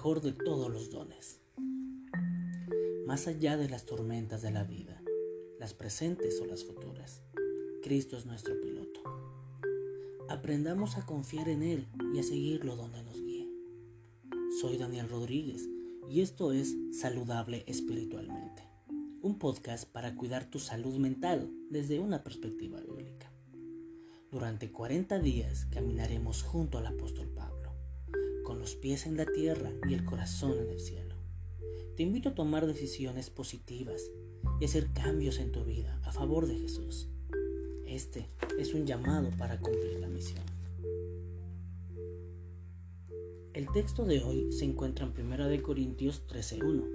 mejor de todos los dones. Más allá de las tormentas de la vida, las presentes o las futuras, Cristo es nuestro piloto. Aprendamos a confiar en Él y a seguirlo donde nos guíe. Soy Daniel Rodríguez y esto es Saludable Espiritualmente, un podcast para cuidar tu salud mental desde una perspectiva bíblica. Durante 40 días caminaremos junto al apóstol Pablo, con los pies en la tierra y el corazón en el cielo. Te invito a tomar decisiones positivas y hacer cambios en tu vida a favor de Jesús. Este es un llamado para cumplir la misión. El texto de hoy se encuentra en 1 Corintios 13:1.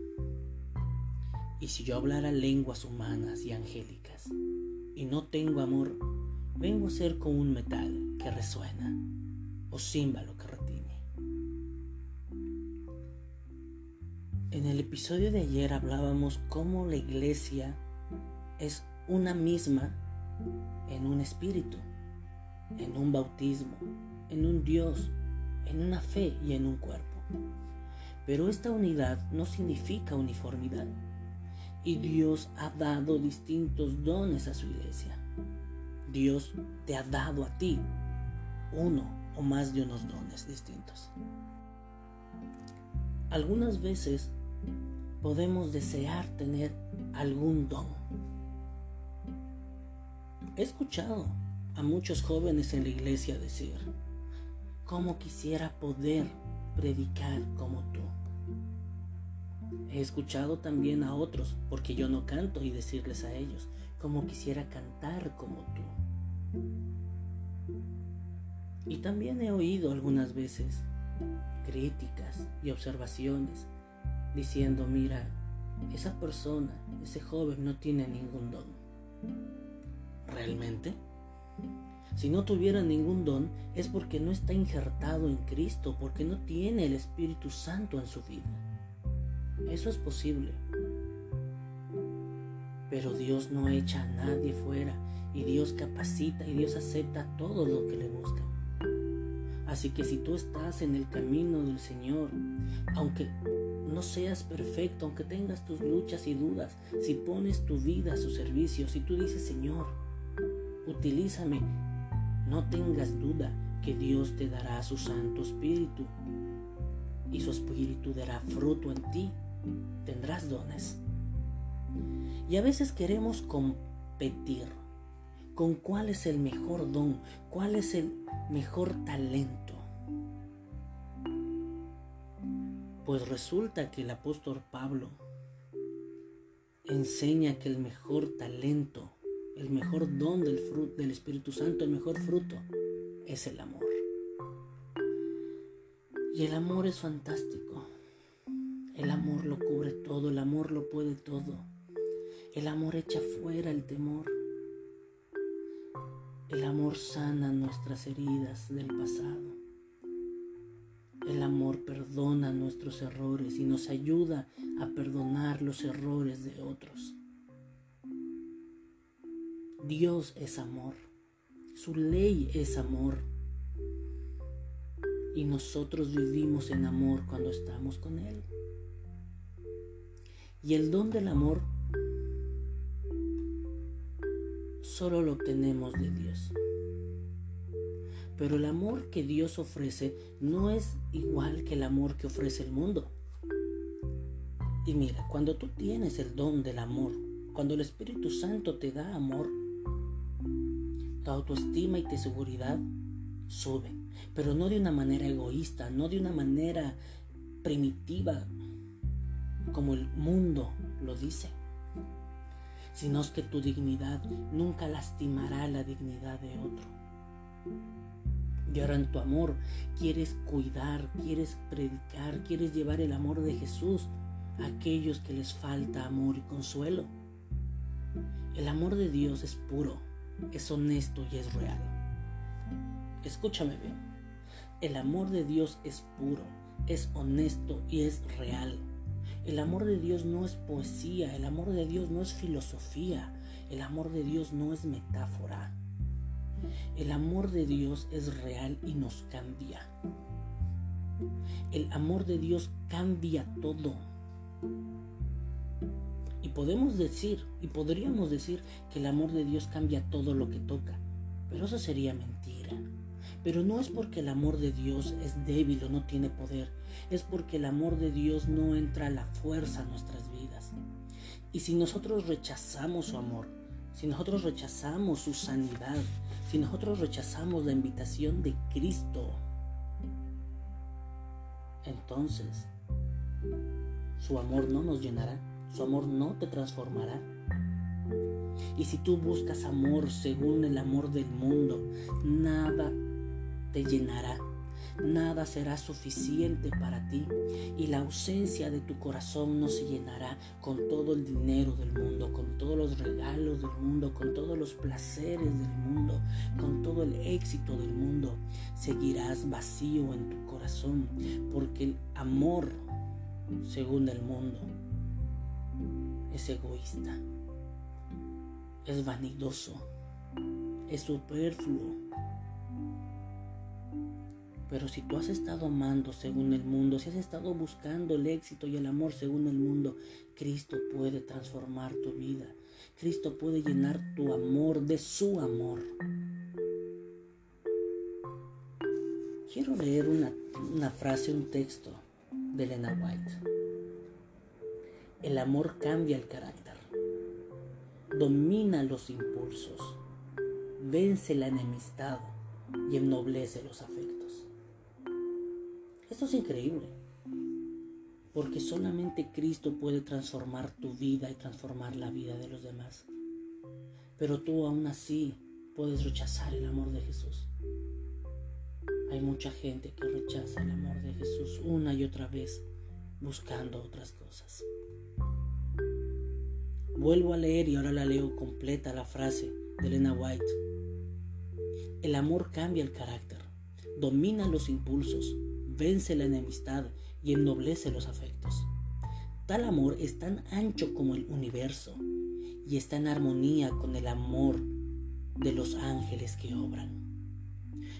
Y si yo hablara lenguas humanas y angélicas y no tengo amor, vengo a ser como un metal que resuena o címbalo que retiñe. En el episodio de ayer hablábamos cómo la iglesia es una misma en un espíritu, en un bautismo, en un Dios, en una fe y en un cuerpo. Pero esta unidad no significa uniformidad. Y Dios ha dado distintos dones a su iglesia. Dios te ha dado a ti uno o más de unos dones distintos. Algunas veces podemos desear tener algún don. He escuchado a muchos jóvenes en la iglesia decir, ¿cómo quisiera poder predicar como tú? He escuchado también a otros, porque yo no canto, y decirles a ellos, ¿cómo quisiera cantar como tú? Y también he oído algunas veces críticas y observaciones diciendo, mira, esa persona, ese joven no tiene ningún don. ¿Realmente? Si no tuviera ningún don es porque no está injertado en Cristo, porque no tiene el Espíritu Santo en su vida. Eso es posible. Pero Dios no echa a nadie fuera y Dios capacita y Dios acepta todo lo que le busca. Así que si tú estás en el camino del Señor, aunque no seas perfecto, aunque tengas tus luchas y dudas, si pones tu vida a su servicio, si tú dices, Señor, utilízame, no tengas duda que Dios te dará su Santo Espíritu y su Espíritu dará fruto en ti. Tendrás dones. Y a veces queremos competir con cuál es el mejor don, cuál es el mejor talento. Pues resulta que el apóstol Pablo enseña que el mejor talento, el mejor don del, fruto, del Espíritu Santo, el mejor fruto, es el amor. Y el amor es fantástico. El amor lo cubre todo, el amor lo puede todo. El amor echa fuera el temor. El amor sana nuestras heridas del pasado. El amor perdona nuestros errores y nos ayuda a perdonar los errores de otros. Dios es amor. Su ley es amor. Y nosotros vivimos en amor cuando estamos con Él. Y el don del amor solo lo obtenemos de Dios. Pero el amor que Dios ofrece no es igual que el amor que ofrece el mundo. Y mira, cuando tú tienes el don del amor, cuando el Espíritu Santo te da amor, tu autoestima y tu seguridad sube, pero no de una manera egoísta, no de una manera primitiva, como el mundo lo dice sino que tu dignidad nunca lastimará la dignidad de otro. En tu amor quieres cuidar, quieres predicar, quieres llevar el amor de Jesús a aquellos que les falta amor y consuelo. El amor de Dios es puro, es honesto y es real. Escúchame bien. El amor de Dios es puro, es honesto y es real. El amor de Dios no es poesía, el amor de Dios no es filosofía, el amor de Dios no es metáfora. El amor de Dios es real y nos cambia. El amor de Dios cambia todo. Y podemos decir, y podríamos decir que el amor de Dios cambia todo lo que toca, pero eso sería mentira. Pero no es porque el amor de Dios es débil o no tiene poder, es porque el amor de Dios no entra a la fuerza a nuestras vidas. Y si nosotros rechazamos su amor, si nosotros rechazamos su sanidad, si nosotros rechazamos la invitación de Cristo, entonces su amor no nos llenará, su amor no te transformará. Y si tú buscas amor según el amor del mundo, nada te llenará, nada será suficiente para ti y la ausencia de tu corazón no se llenará con todo el dinero del mundo, con todos los regalos del mundo, con todos los placeres del mundo, con todo el éxito del mundo. Seguirás vacío en tu corazón porque el amor, según el mundo, es egoísta, es vanidoso, es superfluo pero si tú has estado amando según el mundo, si has estado buscando el éxito y el amor según el mundo, Cristo puede transformar tu vida. Cristo puede llenar tu amor de su amor. Quiero leer una, frase, un texto de Elena White. El amor cambia el carácter, domina los impulsos, vence la enemistad y ennoblece los afectos. Esto es increíble, porque solamente Cristo puede transformar tu vida y transformar la vida de los demás. Pero tú aún así puedes rechazar el amor de Jesús. Hay mucha gente que rechaza el amor de Jesús una y otra vez buscando otras cosas. Vuelvo a leer y ahora la leo completa la frase de Elena White. El amor cambia el carácter, domina los impulsos, vence la enemistad y ennoblece los afectos. Tal amor es tan ancho como el universo y está en armonía con el amor de los ángeles que obran.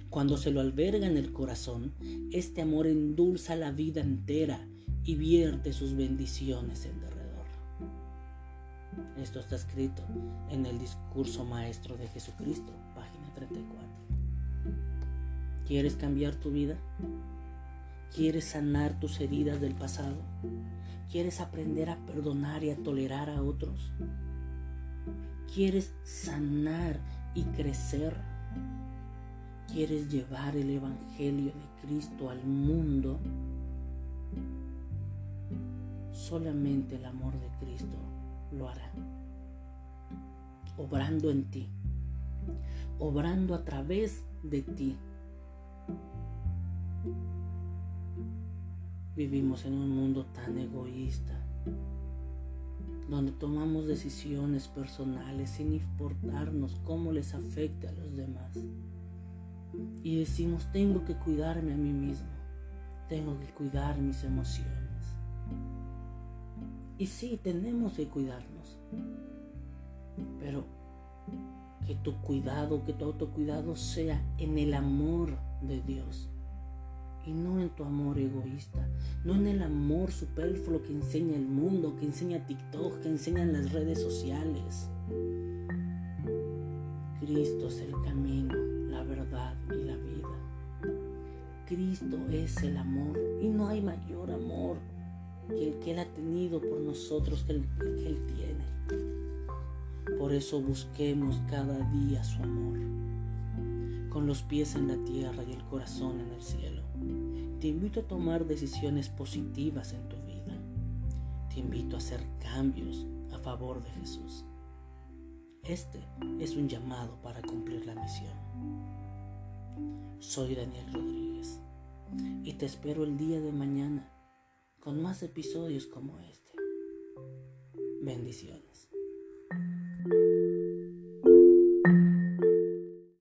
Cuando se lo alberga en el corazón, este amor endulza la vida entera y vierte sus bendiciones en derredor. Esto está escrito en el discurso maestro de Jesucristo, página 34. ¿Quieres cambiar tu vida? ¿Quieres sanar tus heridas del pasado? ¿Quieres aprender a perdonar y a tolerar a otros? ¿Quieres sanar y crecer? ¿Quieres llevar el Evangelio de Cristo al mundo? Solamente el amor de Cristo lo hará. Obrando en ti, obrando a través de ti Vivimos en un mundo tan egoísta, donde tomamos decisiones personales sin importarnos cómo les afecte a los demás. Y decimos, tengo que cuidarme a mí mismo, tengo que cuidar mis emociones. Y sí, tenemos que cuidarnos, pero que tu cuidado, que tu autocuidado sea en el amor de Dios y no en tu amor egoísta, no en el amor superfluo que enseña el mundo, que enseña TikTok, que enseñan las redes sociales. Cristo es el camino, la verdad y la vida. Cristo es el amor y no hay mayor amor que el que Él ha tenido por nosotros, que el que Él tiene. Por eso busquemos cada día su amor, con los pies en la tierra y el corazón en el cielo. Te invito a tomar decisiones positivas en tu vida. Te invito a hacer cambios a favor de Jesús. Este es un llamado para cumplir la misión. Soy Daniel Rodríguez y te espero el día de mañana con más episodios como este. Bendiciones.